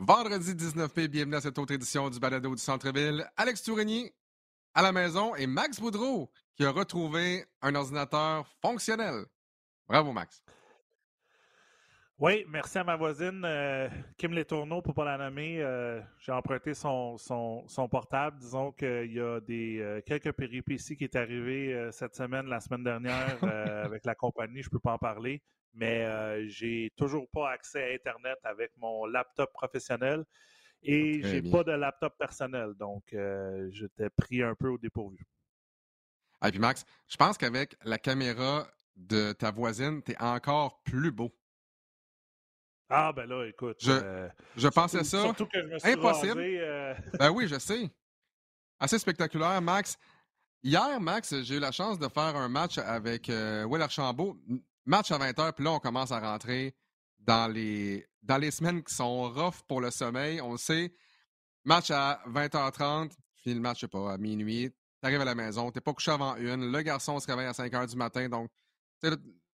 Vendredi 19 mai, bienvenue à cette autre édition du Balado du Centre-Ville. Alex Tourigny à la maison et Max Boudreau qui a retrouvé un ordinateur fonctionnel. Bravo, Max. Oui, merci à ma voisine euh, Kim Letourneau pour ne pas la nommer. Euh, j'ai emprunté son, son, portable. Disons qu'il y a des euh, quelques péripéties qui est arrivé cette semaine, la semaine dernière avec la compagnie. Je ne peux pas en parler, mais j'ai toujours pas accès à Internet avec mon laptop professionnel et j'ai pas de laptop personnel. Donc, j'étais pris un peu au dépourvu. Et puis Max, je pense qu'avec la caméra de ta voisine, tu es encore plus beau. Ah, ben là, écoute. Je, euh, je pensais ça. Surtout que je me suis impossible. Euh, ben oui, je sais. Assez spectaculaire, Max. Hier, Max, j'ai eu la chance de faire un match avec euh, Will Archambault. Match à 20h, puis là, on commence à rentrer dans les, dans les semaines qui sont rough pour le sommeil. On le sait. Match à 20h30, finis le match, je sais pas, à minuit. T'arrives à la maison, t'es pas couché avant une. Le garçon se réveille à 5 h du matin. Donc,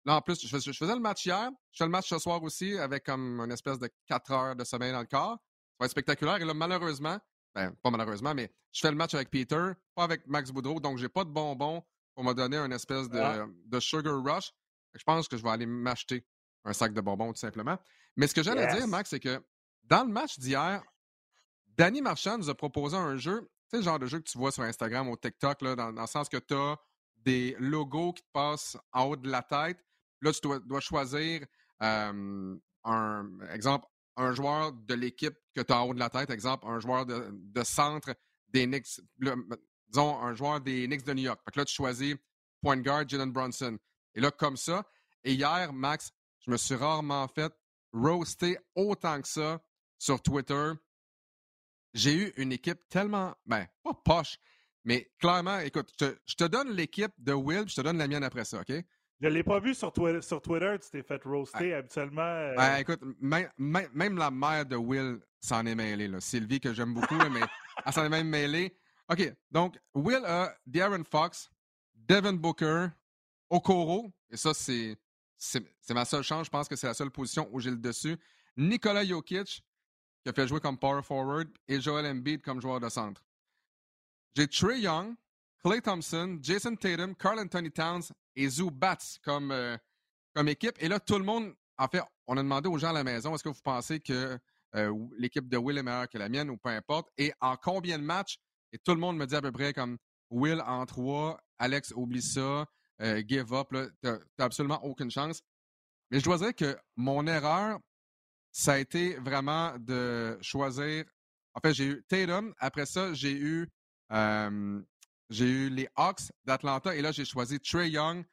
Là, en plus, je faisais, le match hier. Je fais le match ce soir aussi avec comme une espèce de 4 heures de sommeil dans le corps. Ça va être spectaculaire. Et là, malheureusement, ben, pas malheureusement, mais je fais le match avec Peter, pas avec Max Boudreau, donc j'ai pas de bonbons pour me donner une espèce de, ah. de sugar rush. Je pense que je vais aller m'acheter un sac de bonbons, tout simplement. Mais ce que j'allais dire, Max, c'est que dans le match d'hier, Danny Marchand nous a proposé un jeu, tu sais, le genre de jeu que tu vois sur Instagram ou TikTok, là, dans, dans le sens que tu as des logos qui te passent en haut de la tête. Là, tu dois, choisir un exemple, un joueur de l'équipe que tu as en haut de la tête, exemple, un joueur de, centre des Knicks, disons un joueur des Knicks de New York. Fait là, tu choisis point guard Jalen Brunson. Et là, comme ça. Et hier, Max, je me suis rarement fait roaster autant que ça sur Twitter. J'ai eu une équipe tellement, ben, pas poche, mais clairement, écoute, je te, donne l'équipe de Will, je te donne la mienne après ça, OK? Je ne l'ai pas vu sur Twitter, sur Twitter tu t'es fait roaster habituellement. Euh, ben, écoute, même la mère de Will s'en est mêlée. Là. Sylvie, que j'aime beaucoup, mais elle s'en est même mêlée. OK, donc Will a Darren Fox, Devin Booker, Okoro, et ça, c'est, ma seule chance. Je pense que c'est la seule position où j'ai le dessus. Nikola Jokic, qui a fait jouer comme power forward, et Joel Embiid comme joueur de centre. J'ai Trey Young, Clay Thompson, Jason Tatum, Carl Anthony Towns et Zubats comme, euh, comme équipe. Et là, tout le monde, en fait, on a demandé aux gens à la maison, est-ce que vous pensez que euh, l'équipe de Will est meilleure que la mienne ou peu importe? Et en combien de matchs? Et tout le monde me dit à peu près comme Will en trois, Alex oublie ça, euh, give up, t'as absolument aucune chance. Mais je dois dire que mon erreur, ça a été vraiment de choisir. En fait, j'ai eu Tatum. Après ça, j'ai eu j'ai eu les Hawks d'Atlanta et là, j'ai choisi Trey Young.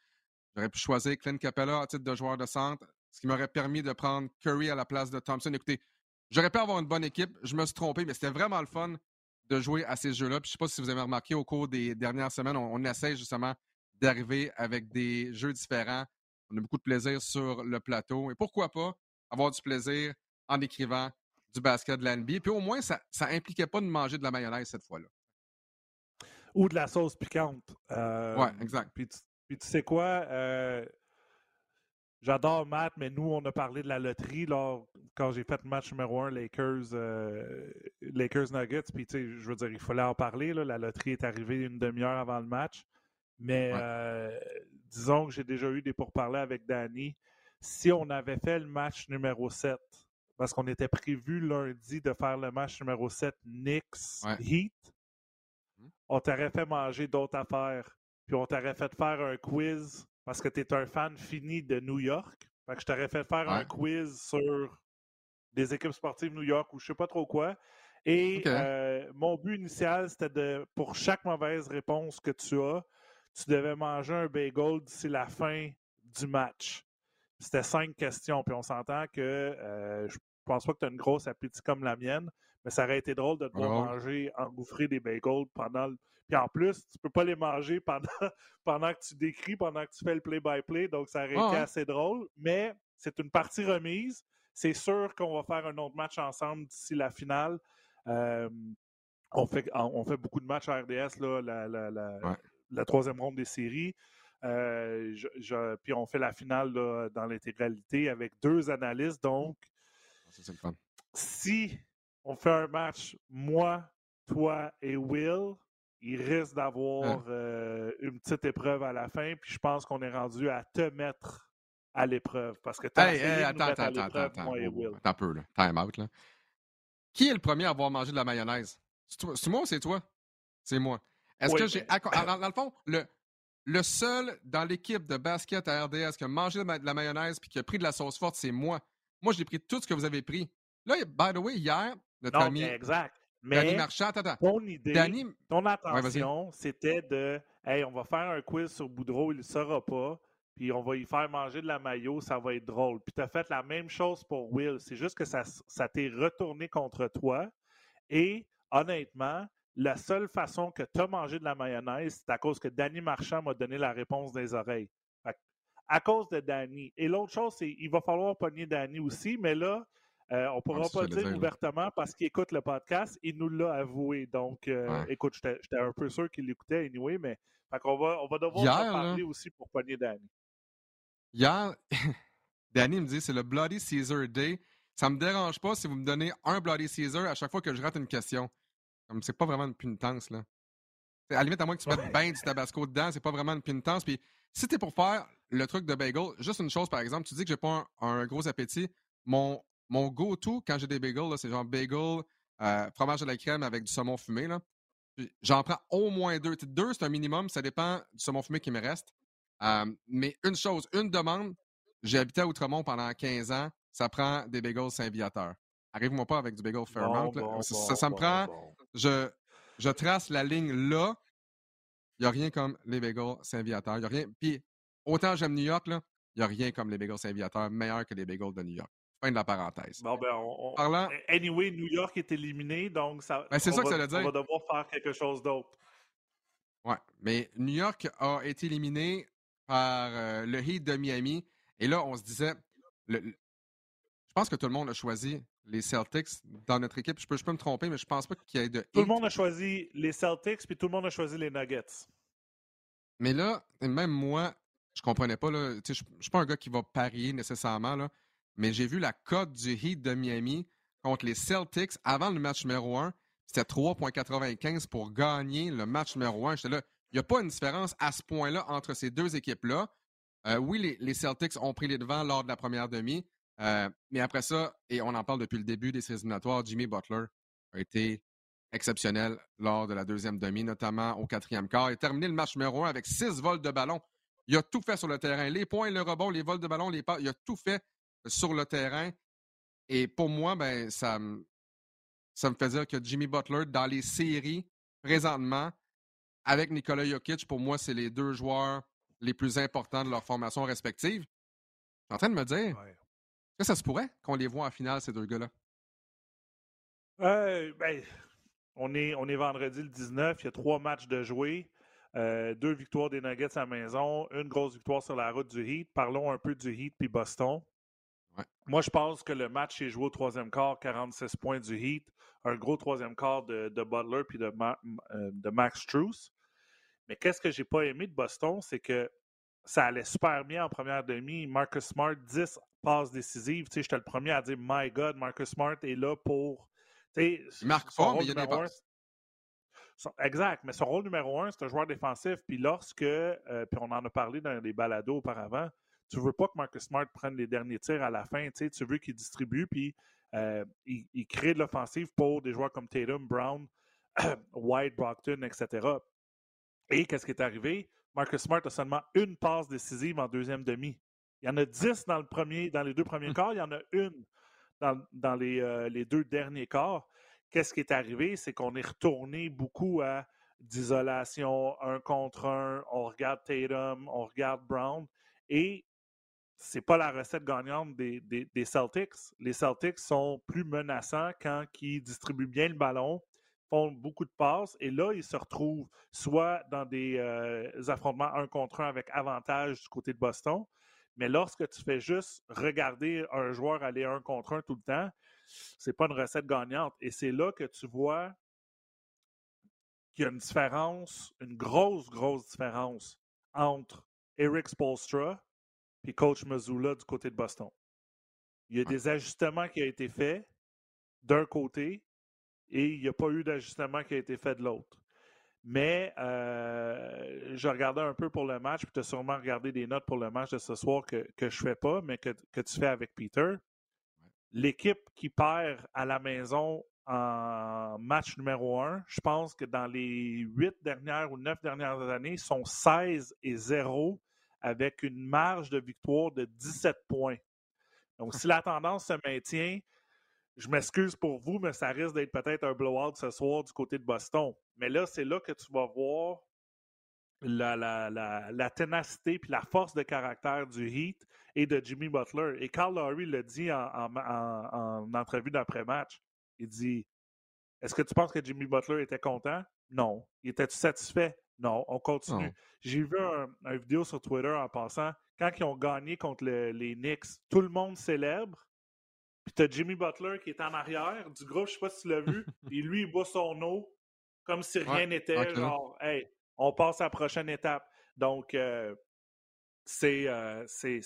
J'aurais pu choisir Clint Capella à titre de joueur de centre, ce qui m'aurait permis de prendre Curry à la place de Thompson. Écoutez, j'aurais pu avoir une bonne équipe. Je me suis trompé, mais c'était vraiment le fun de jouer à ces jeux-là. je ne sais pas si vous avez remarqué au cours des dernières semaines, on, on essaie justement d'arriver avec des jeux différents. On a beaucoup de plaisir sur le plateau. Et pourquoi pas avoir du plaisir en écrivant du basket de l'NBA. Puis au moins, ça n'impliquait pas de manger de la mayonnaise cette fois-là ou de la sauce piquante. Euh, oui, exact. Puis tu, sais quoi? Euh, j'adore Matt, mais nous, on a parlé de la loterie lors, quand j'ai fait le match numéro un Lakers, euh, Lakers Nuggets. Puis, tu sais, je veux dire, il fallait en parler. La loterie est arrivée une demi-heure avant le match. Mais disons que j'ai déjà eu des pourparlers avec Danny. Si on avait fait le match numéro 7, parce qu'on était prévu lundi de faire le match numéro 7 Knicks Heat, on t'aurait fait manger d'autres affaires. Puis on t'aurait fait faire un quiz parce que tu es un fan fini de New York. Fait que je t'aurais fait faire un quiz sur des équipes sportives New York ou je sais pas trop quoi. Et euh, mon but initial, c'était de, pour chaque mauvaise réponse que tu as, tu devais manger un bagel d'ici la fin du match. C'était cinq questions. Puis on s'entend que euh, je pense pas que tu as une grosse appétit comme la mienne. Mais ça aurait été drôle de te manger, engouffrer des bagels pendant le... Puis en plus, tu peux pas les manger pendant, pendant que tu décris, pendant que tu fais le play-by-play. donc, ça aurait été assez drôle. Mais c'est une partie remise. C'est sûr qu'on va faire un autre match ensemble d'ici la finale. on, fait, on fait beaucoup de matchs à RDS, là, la, la, troisième ronde des séries. Euh, puis on fait la finale dans l'intégralité avec deux analystes. Donc, ah, si on fait un match, moi, toi et Will, il risque d'avoir euh, une petite épreuve à la fin, puis je pense qu'on est rendu à te mettre à l'épreuve. Parce que tu hey, attends, attends, attends, attends, Attends un peu, là. Time out, là. Qui est le premier à avoir mangé de la mayonnaise? C'est moi ou c'est toi? C'est moi. Est-ce que j'ai. Dans, dans, le fond, le, le seul dans l'équipe de basket à RDS qui a mangé de la mayonnaise puis qui a pris de la sauce forte, c'est moi. Moi, j'ai pris tout ce que vous avez pris. Là, by the way, hier, notre non, ami. Exact. Mais Marchand, attends, ton idée, ton attention, c'était de Hey, on va faire un quiz sur Boudreau, il ne saura pas, puis on va y faire manger de la maillot, ça va être drôle. Puis tu as fait la même chose pour Will. C'est juste que ça, ça t'est retourné contre toi. Et honnêtement, la seule façon que tu as mangé de la mayonnaise, c'est à cause que Danny Marchand m'a donné la réponse des oreilles. à cause de Danny. Et l'autre chose, c'est qu'il va falloir pogner Danny aussi, mais là, euh, on ne pourra pas le dire, ouvertement parce qu'il écoute le podcast. Il nous l'a avoué. Donc, euh, écoute, j'étais un peu sûr qu'il l'écoutait anyway, mais on, va, on va devoir Hier, parler aussi pour pogner Danny. Hier, Danny me dit c'est le Bloody Caesar Day. Ça ne me dérange pas si vous me donnez un Bloody Caesar à chaque fois que je rate une question. Comme c'est pas vraiment une punitence, là. À la limite, à moins que tu mettes bien du tabasco dedans, c'est pas vraiment une punitence. Puis si t'es pour faire le truc de bagel, juste une chose par exemple, tu dis que j'ai pas un, gros appétit. Mon, mon go-to quand j'ai des bagels, c'est genre bagel, euh, fromage de la crème avec du saumon fumé. J'en prends au moins deux. Deux, c'est un minimum, ça dépend du saumon fumé qui me reste. Euh, mais une chose, une demande, j'ai habité à Outremont pendant 15 ans, ça prend des bagels Saint-Viateur. Arrive-moi pas avec du bagel Fairmount. ça, me prend. Je, je trace la ligne là. Il n'y a rien comme les bagels Saint-Viateur. Il a rien. Puis, autant j'aime New York, il n'y a rien comme les bagels Saint-Viateur, meilleur que les bagels de New York. Fin de la parenthèse. Bon, ben, Parlant... Anyway, New York est éliminé, donc ça, ben, c'est ça que ça veut dire. on va devoir faire quelque chose d'autre. Ouais, mais New York a été éliminé par euh, le Heat de Miami. Et là, on se disait, le, je pense que tout le monde a choisi les Celtics dans notre équipe. Je peux, je peux me tromper, mais je pense pas qu'il y ait de. Tout le monde a choisi les Celtics, puis tout le monde a choisi les Nuggets. Mais là, même moi, je comprenais pas. Là, je ne suis pas un gars qui va parier nécessairement, là, mais j'ai vu la cote du Heat de Miami contre les Celtics avant le match numéro 1. C'était 3,95 pour gagner le match numéro 1. J'étais là, il n'y a pas une différence à ce point-là entre ces deux équipes-là. Euh, oui, les, les, Celtics ont pris les devants lors de la première demi, euh, mais après ça, et on en parle depuis le début des séries éliminatoires, Jimmy Butler a été exceptionnel lors de la deuxième demi, notamment au quatrième quart. Il a terminé le match numéro un avec six vols de ballon. Il a tout fait sur le terrain. Les points, le rebond, les vols de ballon, les pas, il a tout fait sur le terrain. Et pour moi, ben, ça, ça me fait dire que Jimmy Butler, dans les séries, présentement, avec Nikola Jokic, pour moi, c'est les deux joueurs les plus importants de leur formation respective. Je suis en train de me dire, ça se pourrait qu'on les voit en finale, ces deux gars-là? Euh, ben, on, est, on est vendredi le 19, il y a trois matchs de jouer. Euh, deux victoires des Nuggets à la maison, une grosse victoire sur la route du Heat. Parlons un peu du Heat puis Boston. Moi, je pense que le match est joué au troisième quart, 46 points du Heat, un gros troisième quart de, Butler puis de, euh, de Max Truce. Mais qu'est-ce que j'ai pas aimé de Boston, c'est que ça allait super bien en première demi. Marcus Smart, 10 passes décisives. Tu sais, j'étais le premier à dire My God, Marcus Smart est là pour. Tu sais, marque pas, mais il y a des passes. exact, mais son rôle numéro un, c'est un joueur défensif. Puis lorsque, euh, puis on en a parlé dans les balados auparavant, tu veux pas que Marcus Smart prenne les derniers tirs à la fin. Tu, sais, tu veux qu'il distribue, puis euh, il, il, crée de l'offensive pour des joueurs comme Tatum, Brown, White, Brockton, etc. Et qu'est-ce qui est arrivé? Marcus Smart a seulement une passe décisive en deuxième demi. Il y en a dix dans, le premier, dans les deux premiers quarts, il y en a une dans, euh, les, deux derniers quarts. Qu'est-ce qui est arrivé? C'est qu'on est retourné beaucoup à d'isolation, un contre un, on regarde Tatum, on regarde Brown, et c'est pas la recette gagnante des, des, Celtics. Les Celtics sont plus menaçants quand ils distribuent bien le ballon, font beaucoup de passes et là, ils se retrouvent soit dans des euh, affrontements un contre un avec avantage du côté de Boston, mais lorsque tu fais juste regarder un joueur aller un contre un tout le temps, c'est pas une recette gagnante. Et c'est là que tu vois qu'il y a une différence, une grosse, grosse différence entre Eric Spolstra et coach Mazzola du côté de Boston. Il y a des ajustements qui ont été faits d'un côté, et il n'y a pas eu d'ajustement qui a été fait de l'autre. Mais euh, je regardais un peu pour le match, puis tu as sûrement regardé des notes pour le match de ce soir que, que je ne fais pas, mais que, que, tu fais avec Peter. L'équipe qui perd à la maison en match numéro un, je pense que dans les huit dernières ou neuf dernières années, sont 16 et 0 avec une marge de victoire de 17 points. Donc, si la tendance se maintient, je m'excuse pour vous, mais ça risque d'être peut-être un blowout ce soir du côté de Boston. Mais là, c'est là que tu vas voir la, la, ténacité puis la force de caractère du Heat et de Jimmy Butler. Et Carl Lowry le dit en, en entrevue d'après-match. Il dit Est-ce que tu penses que Jimmy Butler était content? Non. Il était satisfait? Non. On continue. J'ai vu un, vidéo sur Twitter en passant. Quand ils ont gagné contre les Knicks, tout le monde célèbre. Puis t'as Jimmy Butler qui est en arrière du groupe, je sais pas si tu l'as vu. et lui, il boit son eau comme si rien n'était. Genre, hey, on passe à la prochaine étape. Donc, euh, euh, c'est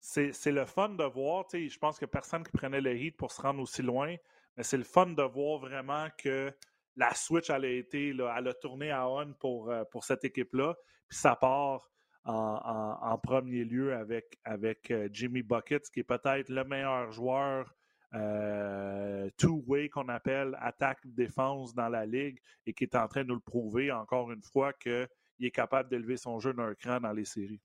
c'est le fun de voir. Je pense que personne qui prenait le hit pour se rendre aussi loin, mais c'est le fun de voir vraiment que la switch elle a été, là, elle a tourné à on pour, euh, pour cette équipe-là. Puis ça part en, premier lieu avec, avec euh, Jimmy Buckets, qui est peut-être le meilleur joueur euh, two-way qu'on appelle attaque-défense dans la ligue et qui est en train de nous le prouver encore une fois qu'il est capable d'élever son jeu d'un cran dans les séries.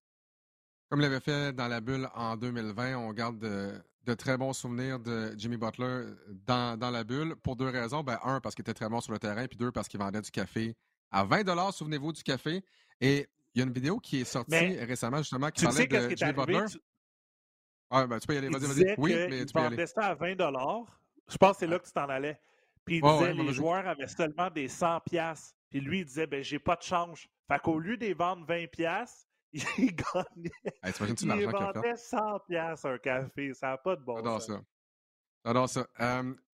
Comme l'avait fait dans la bulle en 2020, on garde de, très bons souvenirs de Jimmy Butler dans, la bulle pour deux raisons. Ben, un, parce qu'il était très bon sur le terrain, puis deux, parce qu'il vendait du café à 20 souvenez-vous du café. Et il y a une vidéo qui est sortie récemment, justement, qui parlait de Jimmy Butler. Tu... Ah, ben, tu peux y aller, vas-y, vas-y. Oui, mais tu peux y aller. ça à 20 Je pense que c'est là que tu t'en allais. Puis il disait les joueurs avaient seulement des 100 pièces. Puis lui, il disait, ben j'ai pas de change. Fait qu'au lieu de vendre 20 pièces il gagnait. il vendait 100 pièces un café. Ça n'a pas de bon J'adore ça. J'adore ça.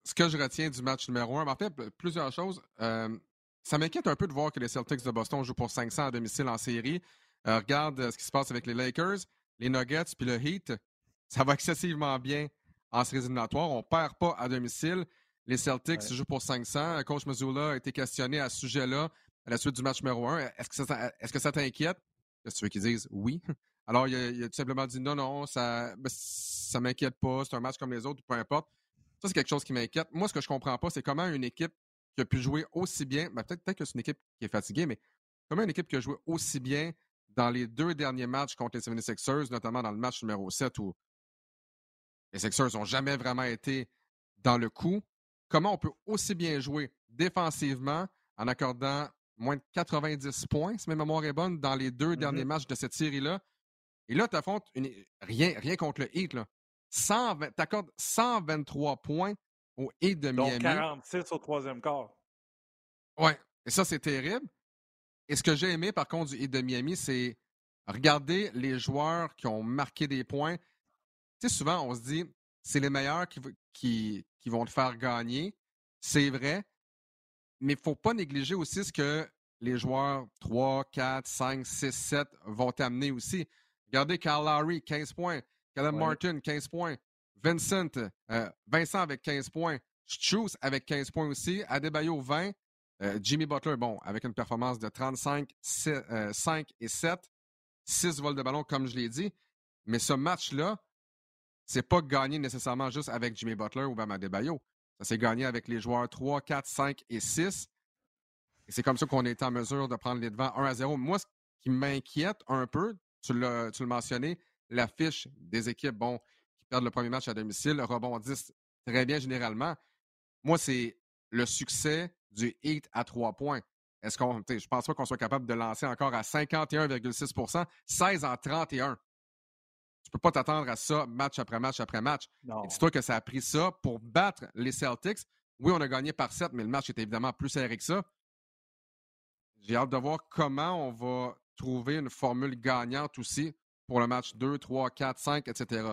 ce que je retiens du match numéro 1, en fait, plusieurs choses. Ça m'inquiète un peu de voir que les Celtics de Boston jouent pour 500 à domicile en série. Euh, regarde euh, ce qui se passe avec les Lakers, les Nuggets puis le Heat. Ça va excessivement bien en séries éliminatoires. On ne perd pas à domicile. Les Celtics jouent pour 500. Coach Missoula a été questionné à ce sujet-là à la suite du match numéro 1. Est-ce que ça t'inquiète? Qu'est-ce que tu veux qu'ils disent? Oui. Alors, il a, tout simplement dit non, non, ça ne ben, m'inquiète pas, c'est un match comme les autres, peu importe. Ça, c'est quelque chose qui m'inquiète. Moi, ce que je comprends pas, c'est comment une équipe qui a pu jouer aussi bien, ben, peut-être que c'est une équipe qui est fatiguée, mais comment une équipe qui a joué aussi bien dans les deux derniers matchs contre les 76ers, notamment dans le match numéro 7 où les Sixers n'ont jamais vraiment été dans le coup, comment on peut aussi bien jouer défensivement en accordant moins de 90 points, si ma mémoire est bonne, dans les deux derniers mm-hmm. matchs de cette série-là? Et là, tu affrontes rien, rien contre le Heat. Tu accordes 123 points au Heat de Miami. Donc 46 au troisième quart. Ouais, et ça, c'est terrible. Et ce que j'ai aimé, par contre, du Heat de Miami, c'est regarder les joueurs qui ont marqué des points. Tu sais, souvent, on se dit, c'est les meilleurs qui, qui, qui vont te faire gagner. C'est vrai, mais il ne faut pas négliger aussi ce que les joueurs 3, 4, 5, 6, 7 vont t'amener aussi. Regardez Carl Lowry, 15 points. Callum Martin, 15 points. Vincent, euh, Vincent avec 15 points. Struz avec 15 points aussi. Adebayo, 20. Euh, Jimmy Butler, bon, avec une performance de 35, 5 et 7. 6 vols de ballon, comme je l'ai dit. Mais ce match-là, c'est pas gagné nécessairement juste avec Jimmy Butler ou Bam Adebayo. Ça s'est gagné avec les joueurs 3, 4, 5 et 6. Et c'est comme ça qu'on est en mesure de prendre les devants 1 à 0. Moi, ce qui m'inquiète un peu, tu l'as, mentionné, l'affiche des équipes bon, perdent le premier match à domicile rebondissent très bien généralement. Moi, c'est le succès du Heat à 3 points. Est-ce qu'on, je pense pas qu'on soit capable de lancer encore à 51,6% 16 en 31. Tu peux pas t'attendre à ça match après match après match. Dis-toi que ça a pris ça pour battre les Celtics. Oui, on a gagné par 7, mais le match était évidemment plus serré que ça. J'ai hâte de voir comment on va trouver une formule gagnante aussi pour le match 2, 3, 4, 5, etc.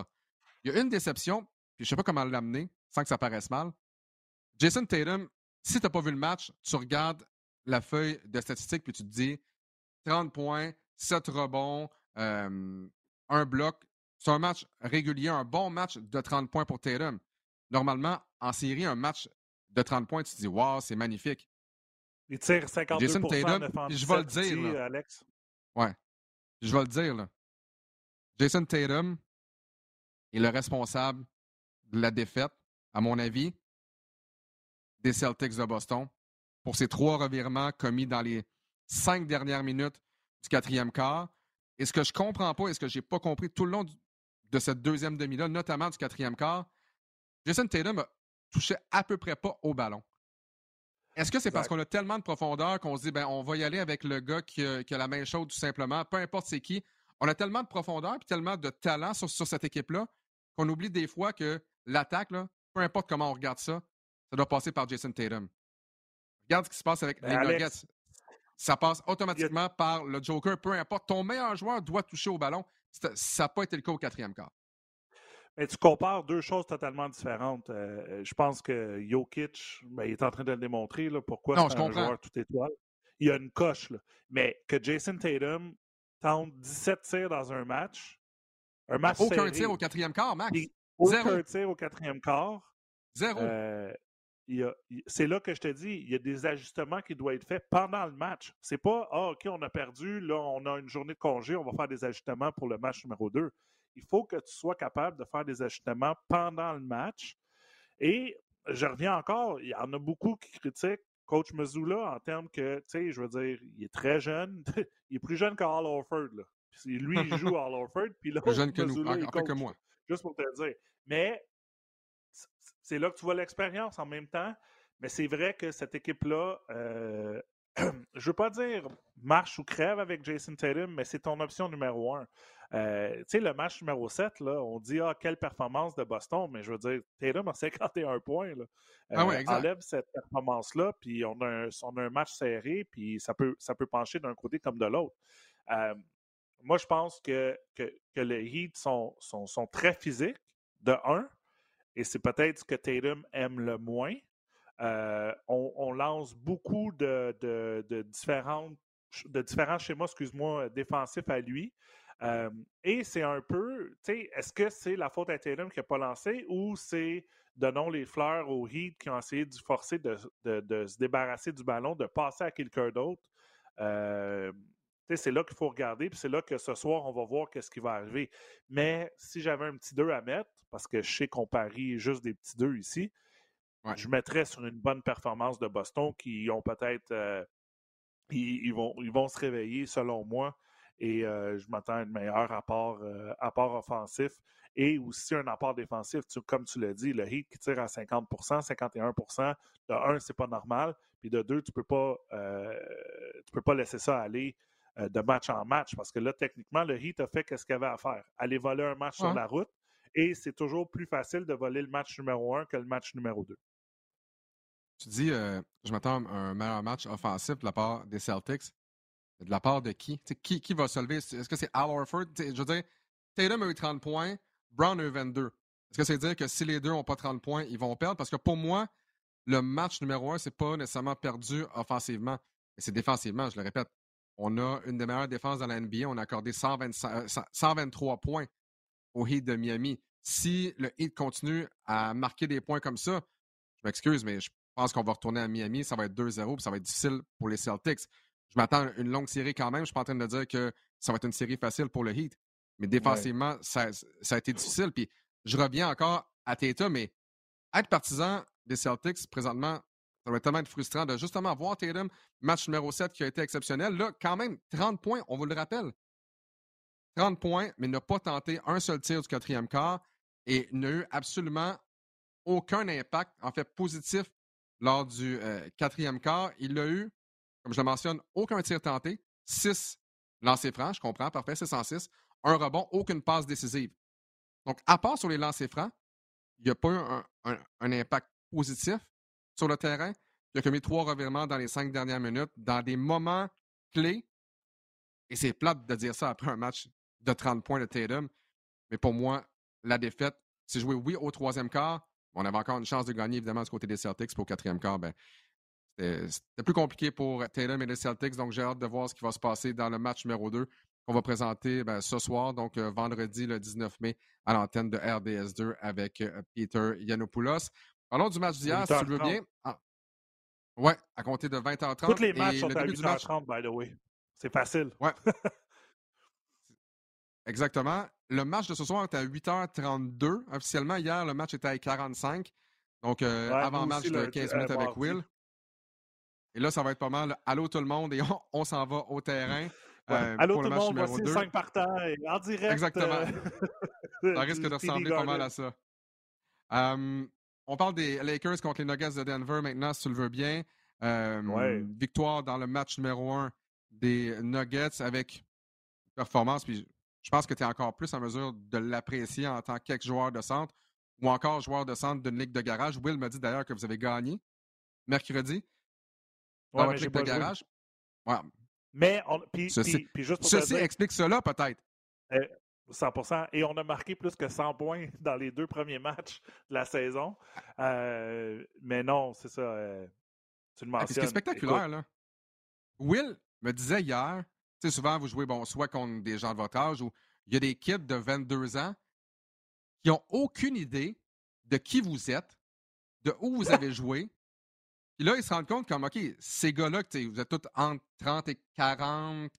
Il y a une déception, puis je ne sais pas comment l'amener sans que ça paraisse mal. Jason Tatum, si tu n'as pas vu le match, tu regardes la feuille de statistiques puis tu te dis 30 points, 7 rebonds, euh, un bloc. C'est un match régulier, un bon match de 30 points pour Tatum. Normalement, en série, un match de 30 points, tu te dis, wow, c'est magnifique. Il tire 52 Jason Tatum, je vais le dire, Alex. Ouais. Je vais le dire, là. Jason Tatum est le responsable de la défaite, à mon avis, des Celtics de Boston pour ces trois revirements commis dans les cinq dernières minutes du quatrième quart. Et ce que je comprends pas et ce que j'ai pas compris tout le long de cette deuxième demi-là, notamment du quatrième quart, Jason Tatum a touché à peu près pas au ballon. Est-ce que c'est parce qu'on a tellement de profondeur qu'on se dit, ben, on va y aller avec le gars qui a, la main chaude, tout simplement, peu importe c'est qui. On a tellement de profondeur et tellement de talent sur, cette équipe-là qu'on oublie des fois que l'attaque, peu importe comment on regarde ça, ça doit passer par Jason Tatum. Regarde ce qui se passe avec ben, les Nuggets. Ça passe automatiquement par le Joker, peu importe. Ton meilleur joueur doit toucher au ballon. Ça n'a pas été le cas au quatrième quart. Mais tu compares deux choses totalement différentes. Euh, je pense que Jokic, ben, il est en train de le démontrer là, pourquoi c'est un joueur tout étoile. Il y a une coche. Là. Mais que Jason Tatum tente 17 tirs dans un match, un match Aucun tir au quatrième quart, Max. Aucun Zéro. tir au quatrième quart. Zéro. Euh, c'est là que je te dis, il y a des ajustements qui doivent être faits pendant le match. C'est pas Ah, OK, on a perdu, là, on a une journée de congé, on va faire des ajustements pour le match numéro 2 il faut que tu sois capable de faire des ajustements pendant le match. Et je reviens encore, il y en a beaucoup qui critiquent Coach Missoula en termes que, tu sais, je veux dire, il est très jeune. il est plus jeune qu'Al Orford. Là. Lui, il joue à Al Orford, puis là, plus jeune que nous, encore que moi. Juste pour te dire. Mais c'est là que tu vois l'expérience en même temps. Mais c'est vrai que cette équipe-là, euh, je veux pas dire marche ou crève avec Jason Tatum, mais c'est ton option numéro un. Euh, tu sais, le match numéro 7, là, on dit Ah, quelle performance de Boston, mais je veux dire, Tatum a 51 points. Là. ah ouais, euh, enlève cette performance-là, puis on a, un, on a un match serré, puis ça peut, ça peut pencher d'un côté comme de l'autre. Euh, moi, je pense que, que, que les Heat sont, sont, sont, très physiques, de un, et c'est peut-être ce que Tatum aime le moins. On, on, lance beaucoup de, de, différentes, différents schémas, excuse-moi, défensifs à lui et c'est un peu, est-ce que c'est la faute à Tatum qui n'a pas lancé ou c'est donnons les fleurs aux Heat qui ont essayé de forcer de, se débarrasser du ballon, de passer à quelqu'un d'autre? c'est là qu'il faut regarder, puis c'est là que ce soir, on va voir qu'est-ce qui va arriver. Mais si j'avais un petit 2 à mettre, parce que je sais qu'on parie juste des petits 2 ici, je mettrais sur une bonne performance de Boston qui ont peut-être. ils, vont, ils vont se réveiller, selon moi, et je m'attends à un meilleur apport, apport offensif et aussi un apport défensif. comme tu l'as dit, le Heat qui tire à 50% 51% de un, c'est pas normal. Puis de deux, tu peux pas tu peux pas laisser ça aller de match en match parce que là, techniquement, le Heat a fait ce qu'il avait à faire? Aller voler un match sur la route et c'est toujours plus facile de voler le match numéro un que le match numéro deux. Tu dis, je m'attends à un meilleur match offensif de la part des Celtics. De la part de qui? qui? Qui va se lever? Est-ce que c'est Al Orford? je veux dire, Tatum a eu 30 points, Brown a eu 22. Est-ce que c'est dire que si les deux n'ont pas 30 points, ils vont perdre? Parce que pour moi, le match numéro un, c'est pas nécessairement perdu offensivement, c'est défensivement, je le répète. On a une des meilleures défenses dans la NBA. On a accordé 123 euh, points au Heat de Miami. Si le Heat continue à marquer des points comme ça, je m'excuse, mais je pense qu'on va retourner à Miami. Ça va être 2-0, puis ça va être difficile pour les Celtics je m'attends à une longue série quand même. Je suis pas en train de dire que ça va être une série facile pour le Heat. Mais défensivement, ça, a été difficile. Puis je reviens encore à Tatum, mais être partisan des Celtics présentement, ça va tellement être frustrant de justement voir Tatum, match numéro 7 qui a été exceptionnel. Là, quand même, 30 points, on vous le rappelle. 30 points, mais n'a pas tenté un seul tir du quatrième quart et n'a eu absolument aucun impact, en fait, positif lors du euh, quatrième quart. Il l'a eu comme je le mentionne, aucun tir tenté, 6 lancers francs, je comprends, parfait, c'est 106. Un rebond, aucune passe décisive. Donc, à part sur les lancers francs, il n'y a pas eu un, impact positif sur le terrain. Il a commis trois revirements dans les cinq dernières minutes, dans des moments clés. Et c'est plate de dire ça après un match de 30 points de Tatum. Mais pour moi, la défaite, c'est joué, oui, au troisième quart. On avait encore une chance de gagner, évidemment, du côté des Celtics. Pour au quatrième quart, ben, c'était plus compliqué pour Tatum et les Celtics, donc j'ai hâte de voir ce qui va se passer dans le match numéro 2 qu'on va présenter ben, ce soir, donc euh, vendredi le 19 mai à l'antenne de RDS2 avec euh, Peter Yanopoulos. Parlons du match d'hier, si tu veux bien. Ah. Ouais, à compter de 20h30. Tous les matchs sont à 8h30, by the way. C'est facile. Ouais. Exactement. Le match de ce soir est à 8h32. Officiellement, hier, le match était à 45. Donc, euh, avant-match de 15 minutes avec Will. Et là, ça va être pas mal. Allô tout le monde et on, s'en va au terrain. Euh, Allô tout le monde, voici 5 partants en direct. Exactement. Euh, ça risque de ressembler pas mal à ça. on parle des Lakers contre les Nuggets de Denver maintenant, si tu le veux bien. Victoire dans le match numéro 1 des Nuggets avec performance. Puis je pense que tu es encore plus en mesure de l'apprécier en tant qu'ex-joueur de centre ou encore joueur de centre d'une ligue de garage. Will m'a dit d'ailleurs que vous avez gagné mercredi dans votre ligue de garage. Mais, puis, ceci, juste ceci explique cela peut-être. 100% euh, Et on a marqué plus que 100 points dans les deux premiers matchs de la saison. Euh, mais non, c'est ça. Euh, tu le mentionnes. Ce qui est spectaculaire, là. Will me disait hier, sais, souvent, vous jouez, bon, soit contre des gens de votre âge ou il y a des kids de 22 ans qui n'ont aucune idée de qui vous êtes, de où vous avez joué. Puis là, ils se rendent compte comme, OK, ces gars-là, vous êtes tous entre 30 et 40,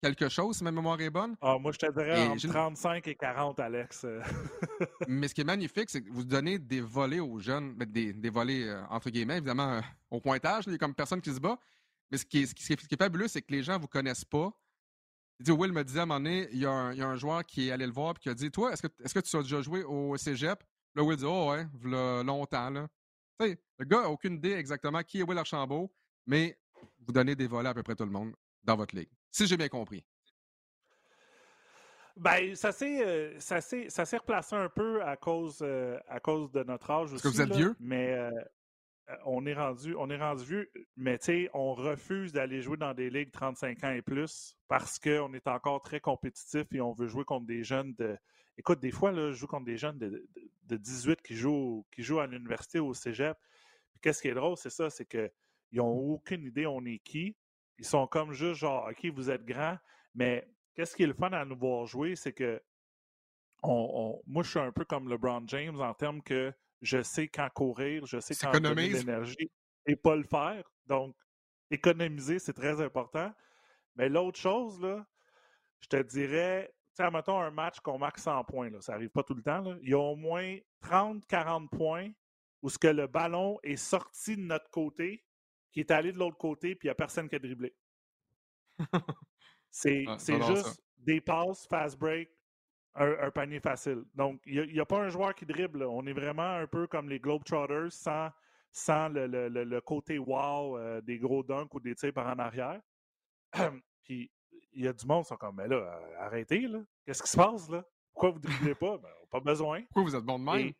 quelque chose, si ma mémoire est bonne. Ah, moi, je te dirais entre 35 et 40, Alex. Mais ce qui est magnifique, c'est que vous donnez des volets aux jeunes, ben, des, des volets, euh, entre guillemets, évidemment, euh, au pointage. il y a comme personne qui se bat. Mais ce qui est, ce qui est, fabuleux, c'est que les gens ne vous connaissent pas. Il dit, Will me disait à un moment donné, il y a un, joueur qui est allé le voir et qui a dit Toi, est-ce que, est que tu as déjà joué au cégep? Là, Will dit Oh, ouais, longtemps. Là. le gars n'a aucune idée exactement qui est Will Archambault, mais vous donnez des volets à peu près tout le monde dans votre ligue. Si j'ai bien compris. Ben, ça s'est, euh, ça s'est, replacé un peu à cause, euh, à cause de notre âge aussi. Est-ce que vous êtes vieux? Mais euh, on est rendu, on est rendu vieux, mais tu sais, on refuse d'aller jouer dans des ligues 35 ans et plus parce qu'on est encore très compétitif et on veut jouer contre des jeunes de. Écoute, des fois, là, je joue contre des jeunes de, 18 qui jouent, qui jouent à l'université au cégep. Qu'est-ce qui est drôle, c'est ça, c'est qu'ils n'ont aucune idée on est qui. Ils sont comme juste genre, OK, vous êtes grand, mais qu'est-ce qui est le fun à nous voir jouer, c'est que on, moi, je suis un peu comme LeBron James en termes que je sais quand courir, je sais quand donner de l'énergie et pas le faire. Donc, économiser, c'est très important. Mais l'autre chose, là, je te dirais, tu sais, mettons un match qu'on marque 100 points, là, ça n'arrive pas tout le temps. Là. Il y a au moins 30-40 points où ce que le ballon est sorti de notre côté, qui est allé de l'autre côté, puis il n'y a personne qui a dribblé. c'est ah, juste des passes, fast break, un, panier facile. Donc, il n'y a, pas un joueur qui dribble. On est vraiment un peu comme les Globetrotters sans, sans le, côté wow euh, des gros dunks ou des tirs par en arrière. Puis, il y a du monde qui sont comme, mais là, arrêtez, là. Qu'est-ce qui se passe, là? Pourquoi vous ne dribblez pas? Ben, pas besoin. Pourquoi vous êtes bon de même?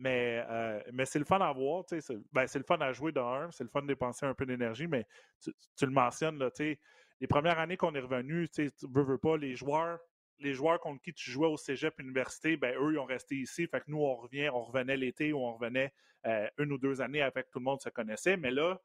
mais euh, mais c'est le fun à voir, c'est ben, le fun à jouer de un, c'est le fun de dépenser un peu d'énergie, mais tu, le mentionnes, là, les premières années qu'on est revenu, tu veux, veux pas, les joueurs les joueurs contre qui tu jouais au cégep université, ben eux, ils ont resté ici. Fait que nous, on revient, on revenait l'été ou on revenait euh, une ou deux années avec tout le monde se connaissait. Mais là,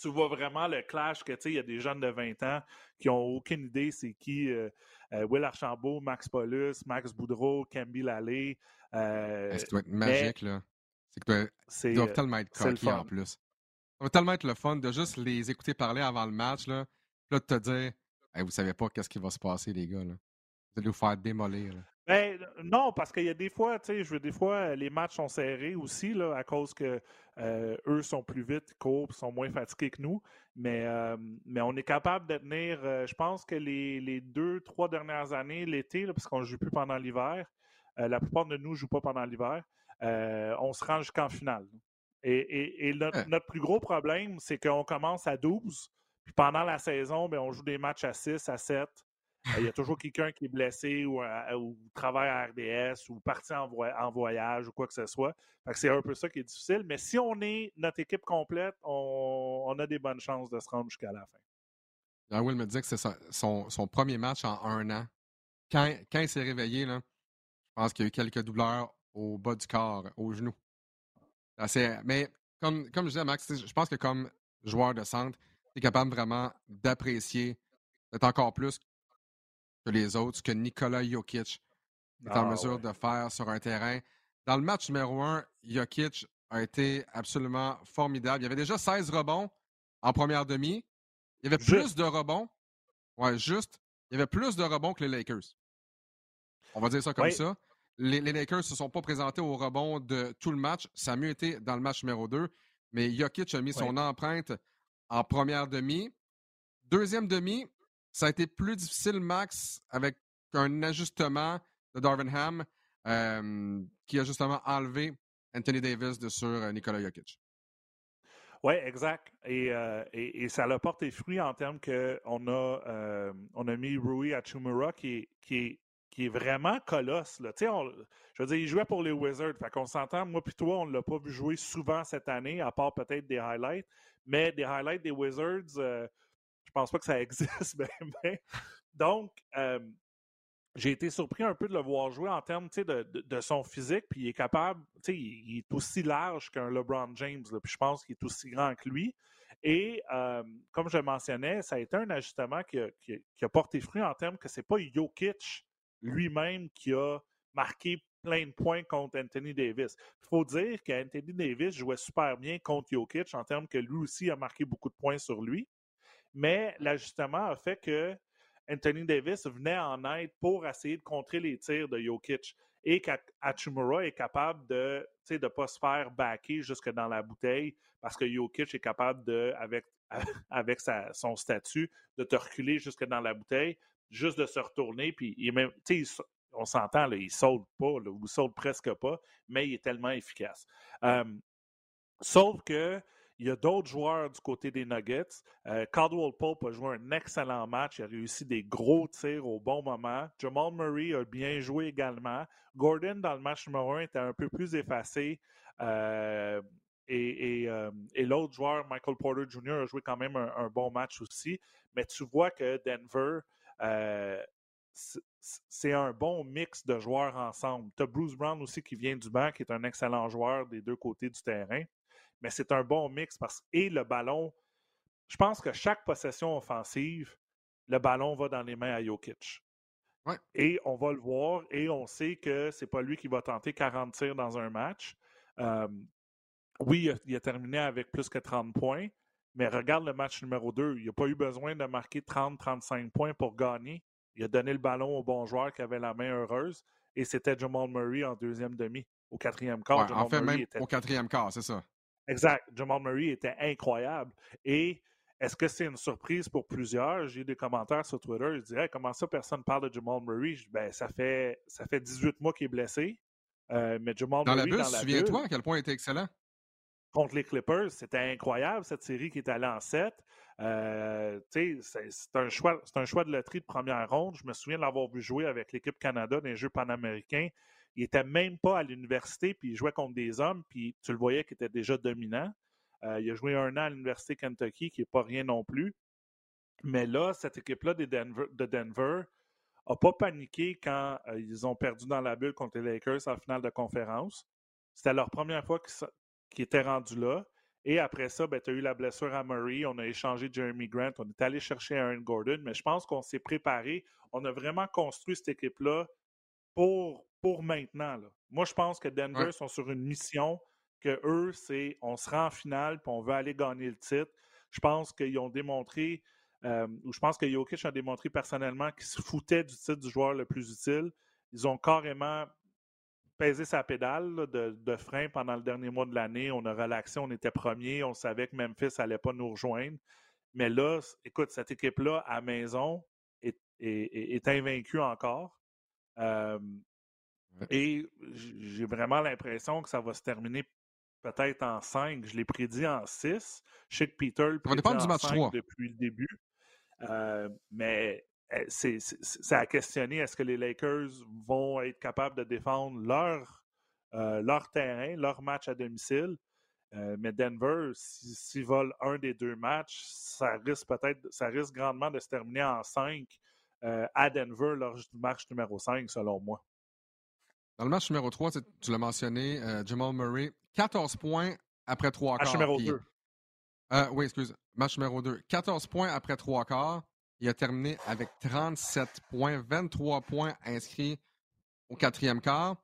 tu vois vraiment le clash que, tu sais, il y a des jeunes de 20 ans qui n'ont aucune idée c'est qui euh, euh, Will Archambault, Max Paulus, Max Boudreau, Camby Lalé. Euh, ça doit être magique, là. C'est que tellement être en plus. Ça va tellement être le fun de juste les écouter parler avant le match, là. Puis là, de te dire, hey, vous savez pas qu'est-ce qui va se passer, les gars, là de nous faire démolir. Ben, non, parce qu'il y a des fois, tu sais, je veux des fois, les matchs sont serrés aussi, là, à cause que euh, eux sont plus vite, courent, sont moins fatigués que nous. Mais, euh, mais on est capable de tenir, euh, je pense que les, deux, trois dernières années, l'été, parce qu'on ne joue plus pendant l'hiver, la plupart de nous ne jouent pas pendant l'hiver, on se rend jusqu'en finale. Et, notre, notre, plus gros problème, c'est qu'on commence à 12, puis pendant la saison, ben, on joue des matchs à 6, à 7. Euh, il y a toujours quelqu'un qui est blessé ou, ou, travaille à RDS ou parti en, voyage ou quoi que ce soit. c'est un peu ça qui est difficile. Mais si on est notre équipe complète, on, a des bonnes chances de se rendre jusqu'à la fin. Ah, Will me disait que c'est son, premier match en un an. Quand, il s'est réveillé, là, je pense qu'il y a eu quelques douleurs au bas du corps, au genou. mais comme, comme je disais, Max, je pense que comme joueur de centre, tu es capable vraiment d'apprécier d'être encore plus que les autres, ce que Nikola Jokic est en ah, mesure de faire sur un terrain. Dans le match numéro un, Jokic a été absolument formidable. Il y avait déjà 16 rebonds en première demi. Il y avait plus de rebonds. Ouais, juste. Il y avait plus de rebonds que les Lakers. On va dire ça comme ça. Les, Lakers ne se sont pas présentés au rebond de tout le match. Ça a mieux été dans le match numéro 2. Mais Jokic a mis son empreinte en première demi. Deuxième demi, ça a été plus difficile, Max, avec un ajustement de Darvin Ham euh, qui a justement enlevé Anthony Davis de sur euh, Nikola Jokic. Oui, exact. Euh, et, ça l'a porté fruit en termes qu'on a, on a mis Rui Achimura qui qui est qui est vraiment colosse. Je veux dire, il jouait pour les Wizards. Fait qu'on s'entend, moi puis toi, on ne l'a pas vu jouer souvent cette année, à part peut-être des highlights. Mais des highlights des Wizards, euh, pense pas que ça existe. Donc, euh, j'ai été surpris un peu de le voir jouer en termes de, son physique. Puis il est capable, il, est aussi large qu'un LeBron James. puis je pense qu'il est aussi grand que lui. Et comme je mentionnais, ça a été un ajustement qui a, qui a porté fruit en termes que c'est pas Jokic lui-même qui a marqué plein de points contre Anthony Davis. Il faut dire qu'Anthony Davis jouait super bien contre Jokic en termes que lui aussi a marqué beaucoup de points sur lui. Mais l'ajustement a fait que Anthony Davis venait en aide pour essayer de contrer les tirs de Jokic et qu'Achimura est capable de ne de pas se faire backer jusque dans la bouteille parce que Jokic est capable de, avec, avec son statut, de te reculer jusque dans la bouteille juste de se retourner, puis il même, on s'entend, il saute pas, ou saute presque pas, mais il est tellement efficace. sauf que il y a d'autres joueurs du côté des Nuggets. Euh, Caldwell Pope a joué un excellent match. Il a réussi des gros tirs au bon moment. Jamal Murray a bien joué également. Gordon, dans le match numéro un, était un peu plus effacé. Euh, et, l'autre joueur, Michael Porter Jr., a joué quand même un, bon match aussi. Mais tu vois que Denver euh, c'est un bon mix de joueurs ensemble. Tu as Bruce Brown aussi qui vient du banc, qui est un excellent joueur des deux côtés du terrain. Mais c'est un bon mix parce que et le ballon, je pense que chaque possession offensive, le ballon va dans les mains à Jokic. Et on va le voir et on sait que c'est pas lui qui va tenter 40 tirs dans un match. oui, il a, terminé avec plus que 30 points, mais regarde le match numéro 2. Il n'a pas eu besoin de marquer 30-35 points pour gagner. Il a donné le ballon au bon joueur qui avait la main heureuse. Et c'était Jamal Murray en deuxième demi. Au quatrième quart. en fait, même au quatrième quart, c'est ça. Exact. Jamal Murray était incroyable. Et est-ce que c'est une surprise pour plusieurs? J'ai des commentaires sur Twitter. Je disais comment ça, personne ne parle de Jamal Murray? ben, ça fait, ça fait 18 mois qu'il est blessé. Euh, mais Jamal dans Murray. La bulle, souviens-toi à quel point il était excellent contre les Clippers. C'était incroyable, cette série qui est allée en 7. Euh, c'est un, choix, un choix de loterie de première ronde. Je me souviens de l'avoir vu jouer avec l'équipe Canada dans les Jeux panaméricains. Il n'était même pas à l'université, puis il jouait contre des hommes, puis tu le voyais qu'il était déjà dominant. Euh, il a joué un an à l'Université Kentucky, qui n'est pas rien non plus. Mais là, cette équipe-là de Denver, de Denver n'a pas paniqué quand euh, ils ont perdu dans la bulle contre les Lakers en finale de conférence. C'était leur première fois qui était rendu là. Et après ça, ben, tu as eu la blessure à Murray. On a échangé Jeremy Grant. On est allé chercher Aaron Gordon. Mais je pense qu'on s'est préparé. On a vraiment construit cette équipe-là pour, pour maintenant. Moi, je pense que Denver sont sur une mission que eux, c'est on se rend en finale puis on veut aller gagner le titre. Je pense qu'ils ont démontré, euh, ou je pense que Jokic a démontré personnellement qu'il se foutait du titre du joueur le plus utile. Ils ont carrément pesé sa pédale de, frein pendant le dernier mois de l'année. On a relaxé, on était premier, on savait que Memphis n'allait pas nous rejoindre. Mais là, écoute, cette équipe-là, à maison, est, est, invaincue encore. Et j'ai vraiment l'impression que ça va se terminer peut-être en 5. Je l'ai prédit en 6. Je sais que Peter le prédit en 5 depuis le début. Euh, mais eh, c'est à questionner est-ce que les Lakers vont être capables de défendre leur, euh, leur terrain, leur match à domicile? Euh, mais Denver, s'ils volent un des deux matchs, ça risque peut-être, ça risque grandement de se terminer en 5 euh, à Denver lors du match numéro 5, selon moi. Dans le match numéro 3, tu l'as mentionné, Jamal Murray, 14 points après 3 quarts. Match numéro 2. oui, excuse. Match numéro 2. 14 points après 3 quarts. Il a terminé avec 37 points, 23 points inscrits au quatrième quart.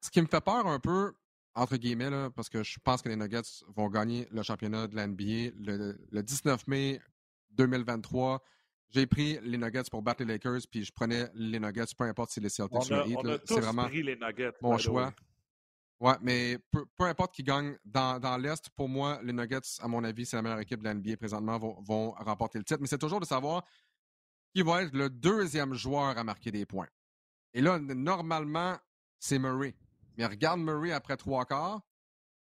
Ce qui me fait peur un peu, entre guillemets, là, parce que je pense que les Nuggets vont gagner le championnat de l'NBA le, le 19 mai 2023. J'ai pris les Nuggets pour battre les Lakers, puis je prenais les Nuggets, peu importe si les Celtics ou les Heat. C'est vraiment pris les Nuggets, mon choix. Ouais, mais peu, importe qui gagne dans, dans l'Est, pour moi, les Nuggets, à mon avis, c'est la meilleure équipe de la NBA présentement, vont, vont remporter le titre. Mais c'est toujours de savoir qui va être le deuxième joueur à marquer des points. Et là, normalement, c'est Murray. Mais regarde Murray après trois quarts.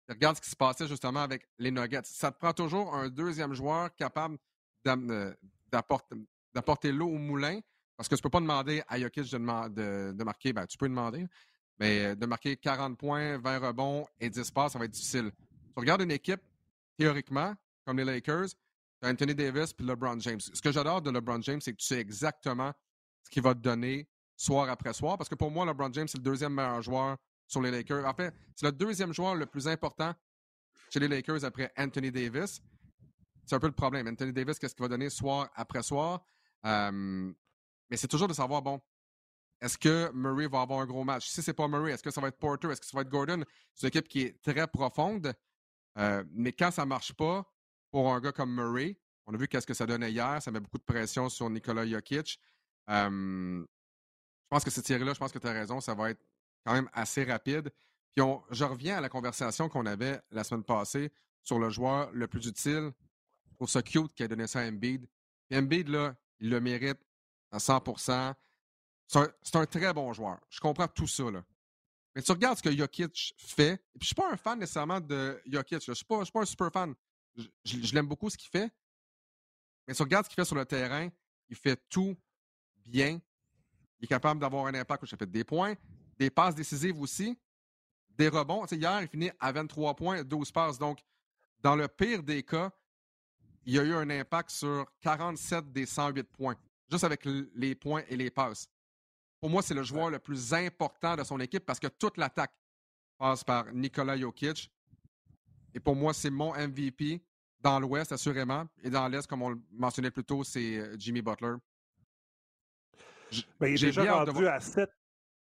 Regarde ce qui se passait justement avec les Nuggets. Ça te prend toujours un deuxième joueur capable d'apporter l'eau au moulin. Parce que tu ne peux pas demander à Jokic de, marquer. Ben, tu peux demander, mais euh, de marquer 40 points, 20 rebonds et 10 passes, ça va être difficile. Tu regardes une équipe, théoriquement, comme les Lakers, Anthony Davis puis LeBron James. Ce que j'adore de LeBron James, c'est que tu sais exactement ce qu'il va te donner soir après soir. Parce que pour moi, LeBron James, c'est le deuxième meilleur joueur sur les Lakers. En fait, c'est le deuxième joueur le plus important chez les Lakers après Anthony Davis. C'est un peu le problème. Anthony Davis, qu'est-ce qu'il va donner soir après soir? mais c'est toujours de savoir, bon, est-ce que Murray va avoir un gros match? Si c'est pas Murray, est-ce que ça va être Porter? Est-ce que ça va être Gordon? C'est une équipe qui est très profonde. Euh, mais quand ça marche pas pour un gars comme Murray, on a vu qu'est-ce que ça donnait hier. Ça met beaucoup de pression sur Nikola Jokic. je pense que cette série-là, je pense que tu as raison, ça va être quand même assez rapide. Puis on, je reviens à la conversation qu'on avait la semaine passée sur le joueur le plus utile pour ce cute qui a donné ça à Embiid. Puis Embiid, là, il le mérite à 100% C'est un, très bon joueur. Je comprends tout ça, là. Mais tu regardes ce que Jokic fait. Et puis, je ne suis pas un fan nécessairement de Jokic. Je ne suis, pas un super fan. Je, l'aime beaucoup ce qu'il fait. Mais tu regardes ce qu'il fait sur le terrain. Il fait tout bien. Il est capable d'avoir un impact au chapitre des points, des passes décisives aussi, des rebonds. hier, il finit à 23 points, 12 passes. Donc, dans le pire des cas, il y a eu un impact sur 47 des 108 points, juste avec les points et les passes. Pour moi, c'est le joueur le plus important de son équipe parce que toute l'attaque passe par Nikola Jokic. Et pour moi, c'est mon MVP dans l'Ouest, assurément. Et dans l'Est, comme on le mentionnait plus tôt, c'est euh, Jimmy Butler. Ben, il est déjà rendu à 7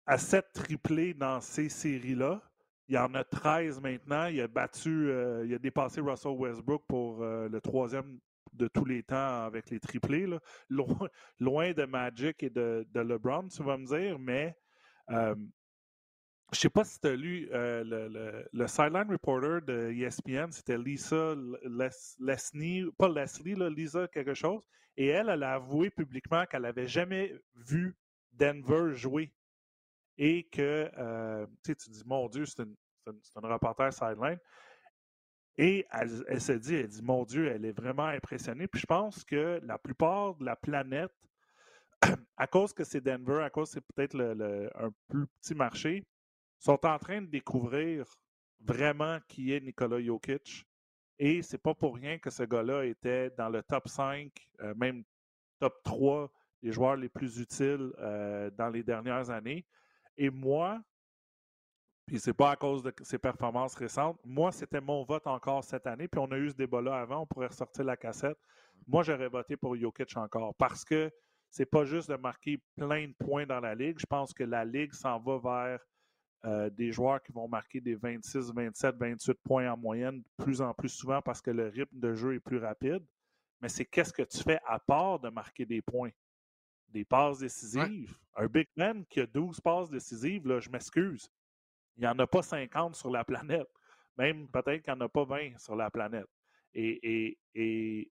à sept triplés dans ces séries-là. Il y en a 13 maintenant. Il a battu, euh, il a dépassé Russell Westbrook pour euh, le troisième de tous les temps avec les triplés. Loin, de Magic et de, LeBron, tu vas me dire, mais euh, je ne sais pas si tu as lu le, sideline reporter de ESPN, c'était Lisa Leslie, pas Leslie, Lisa quelque chose, et elle, elle a avoué publiquement qu'elle n'avait jamais vu Denver jouer et que euh, tu dis, mon Dieu, c'est une, reporter sideline. Et elle, se dit, elle dit, mon Dieu, elle est vraiment impressionnée. Puis je pense que la plupart de la planète, à cause que c'est Denver, à cause que c'est peut-être un plus petit marché, sont en train de découvrir vraiment qui est Nikola Jokic. Et c'est pas pour rien que ce gars-là était dans le top 5, euh, même top 3 des joueurs les plus utiles euh, dans les dernières années. Et moi, puis c'est pas à cause de ses performances récentes, moi, c'était mon vote encore cette année, puis on a eu ce débat-là avant, on pourrait ressortir la cassette. Moi, j'aurais voté pour Jokic encore parce que c'est pas juste de marquer plein de points dans la Ligue. Je pense que la Ligue s'en va vers euh, des joueurs qui vont marquer des 26, 27, 28 points en moyenne de plus en plus souvent parce que le rythme de jeu est plus rapide. Mais c'est qu'est-ce que tu fais à part de marquer des points? Des passes décisives. Un big man qui a 12 passes décisives, là, je m'excuse. Il n'y en a pas 50 sur la planète. Même peut-être qu'il n'y en a pas 20 sur la planète. Et, et,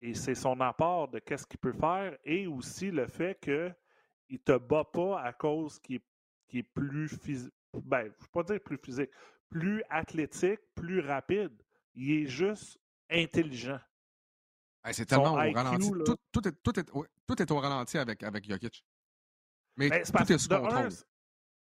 et, c'est son apport de qu'est-ce qu'il peut faire et aussi le fait qu'il ne te bat pas à cause qu'il est, est, plus physique. Ben, je ne pas dire plus physique, plus athlétique, plus rapide. Il est juste intelligent c'est tellement au ralenti. Tout, est, tout, est, tout, est, au ralenti avec, avec Jokic. Mais ben, tout est sous de contrôle. Un,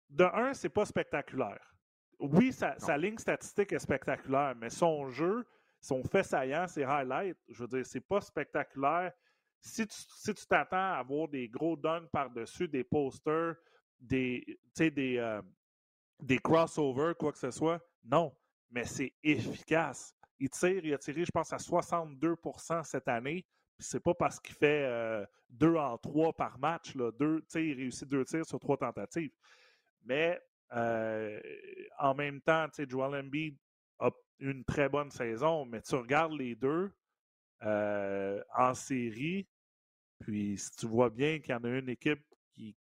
de un, c'est pas spectaculaire. Oui, sa, sa, ligne statistique est spectaculaire, mais son jeu, son fait saillant, ses highlights, je veux dire, c'est pas spectaculaire. Si tu si t'attends à avoir des gros dunks par-dessus, des posters, des, des, euh, des crossovers, quoi que ce soit, non. Mais c'est efficace. Il tire, il a tiré, je pense, à 62% cette année. C'est pas parce qu'il fait euh, deux en trois par match. Là. Deux, il réussit deux tirs sur trois tentatives. Mais en même temps, Joel Embiid a une très bonne saison, mais tu regardes les deux en série, puis si tu vois bien qu'il y en a une équipe qui,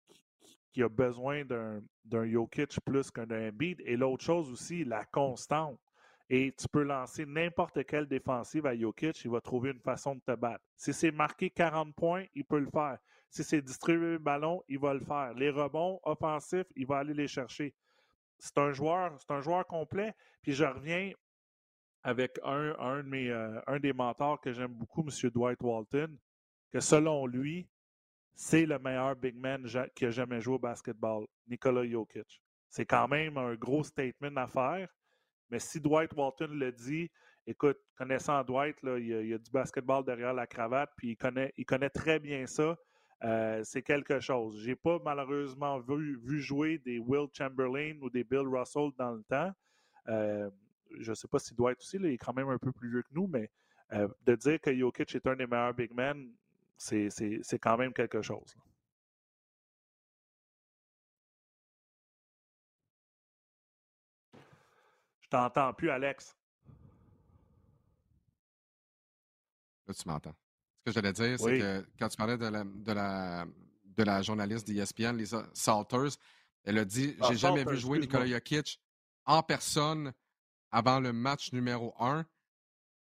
qui, a besoin d'un Jokic plus qu'un Embiid, et l'autre chose aussi, la constante. Et tu peux lancer n'importe quelle défensive à Jokic, il va trouver une façon de te battre. Si c'est marqué 40 points, il peut le faire. Si c'est distribuer le ballon, il va le faire. Les rebonds offensifs, il va aller les chercher. C'est un joueur, c'est un joueur complet. Puis je reviens avec un, un, de mes, euh, un des mentors que j'aime beaucoup, M. Dwight Walton, que selon lui, c'est le meilleur big man qui a jamais joué au basketball, Nikola Jokic. C'est quand même un gros statement à faire, mais si Dwight Walton le dit, écoute, connaissant Dwight, il, y a, du basketball derrière la cravate, puis il connaît, il connaît très bien ça. Euh, c'est quelque chose. Je n'ai pas malheureusement vu, jouer des Will Chamberlain ou des Bill Russell dans le temps. Euh, je sais pas si Dwight aussi, il est quand même un peu plus vieux que nous, mais euh, de dire que Jokic est un des meilleurs big men, c'est quand même quelque chose. Je t'entends plus, Alex. Là, tu m'entends. Ce que j'allais dire, c'est que quand tu parlais de la, de la, de la journaliste d'ESPN, Lisa Salters, elle a dit ah, J'ai jamais vu jouer Nikola Jokic en personne avant le match numéro un.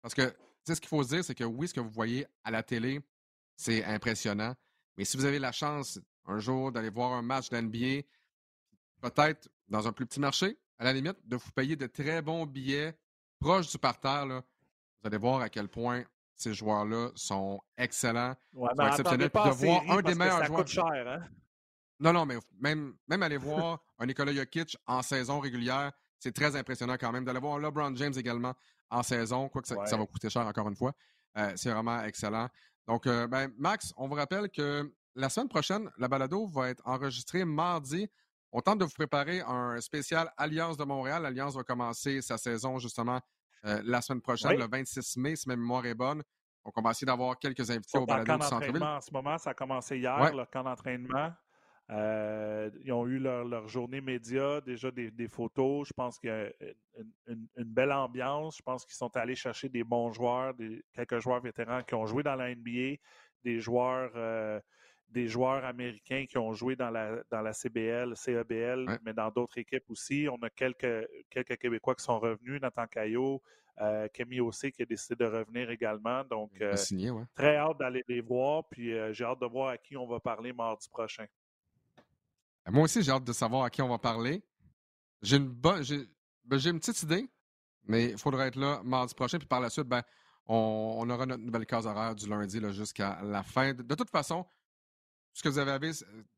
Parce que, tu sais, ce qu'il faut se dire, c'est que oui, ce que vous voyez à la télé, c'est impressionnant. Mais si vous avez la chance un jour d'aller voir un match d'NBA, peut-être dans un plus petit marché, à la limite, de vous payer de très bons billets proches du parterre, là, vous allez voir à quel point ces joueurs-là sont excellents, ouais, sont exceptionnels. Puis de voir un des meilleurs joueurs. Coûte cher, hein? Non, non, mais même, même aller voir un Nikola Jokic en saison régulière, c'est très impressionnant quand même. D'aller voir LeBron James également en saison, quoique ça, ça va coûter cher encore une fois. Euh, c'est vraiment excellent. Donc, euh, ben, Max, on vous rappelle que la semaine prochaine, la balado va être enregistrée mardi on tente de vous préparer un spécial Alliance de Montréal. L'Alliance va commencer sa saison justement euh, la semaine prochaine, le 26 mai, si ma mémoire est bonne. Donc, on va essayer d'avoir quelques invités au balado du centre-ville. En ce moment, ça a commencé hier, le camp d'entraînement. Euh, ils ont eu leur, journée média, déjà des, photos. Je pense qu'il y a une, belle ambiance. Je pense qu'ils sont allés chercher des bons joueurs, des, quelques joueurs vétérans qui ont joué dans la NBA, des joueurs euh, des joueurs américains qui ont joué dans la, dans la CBL, CEBL, mais dans d'autres équipes aussi. On a quelques, quelques Québécois qui sont revenus, Nathan Caillot, euh, Camille aussi qui a décidé de revenir également. Donc, euh, très hâte d'aller les voir, puis euh, j'ai hâte de voir à qui on va parler mardi prochain. Moi aussi, j'ai hâte de savoir à qui on va parler. J'ai une bonne, j'ai, ben, une petite idée, mais il faudra être là mardi prochain, puis par la suite, ben, on, aura notre nouvelle case horaire du lundi jusqu'à la fin. de toute façon, ce que vous avez,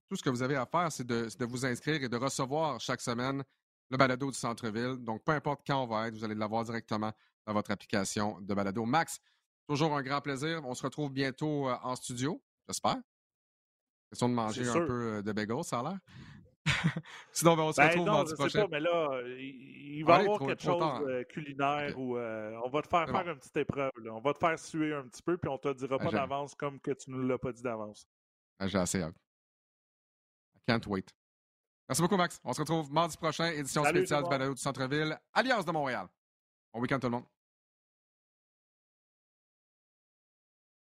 tout ce que vous avez à faire, c'est de, vous inscrire et de recevoir chaque semaine le balado du centre-ville. Donc, peu importe quand on va être, vous allez l'avoir directement dans votre application de balado. Max, toujours un grand plaisir. On se retrouve bientôt euh, en studio, j'espère. Question de manger un peu euh, de bagels, ça a l'air. Sinon, ben, on se ben retrouve mardi prochain. Pas, mais là, il, va y avoir quelque chose de culinaire où euh, on va te faire faire une petite épreuve. On va te faire suer un petit peu, puis on te dira ben, pas d'avance comme que tu ne l'as pas dit d'avance. Ah, j'ai assez hâte. I can't wait. Merci beaucoup, Max. On se retrouve mardi prochain, édition spéciale du Balado du Centre-Ville, Alliance de Montréal. Bon week-end, tout le monde.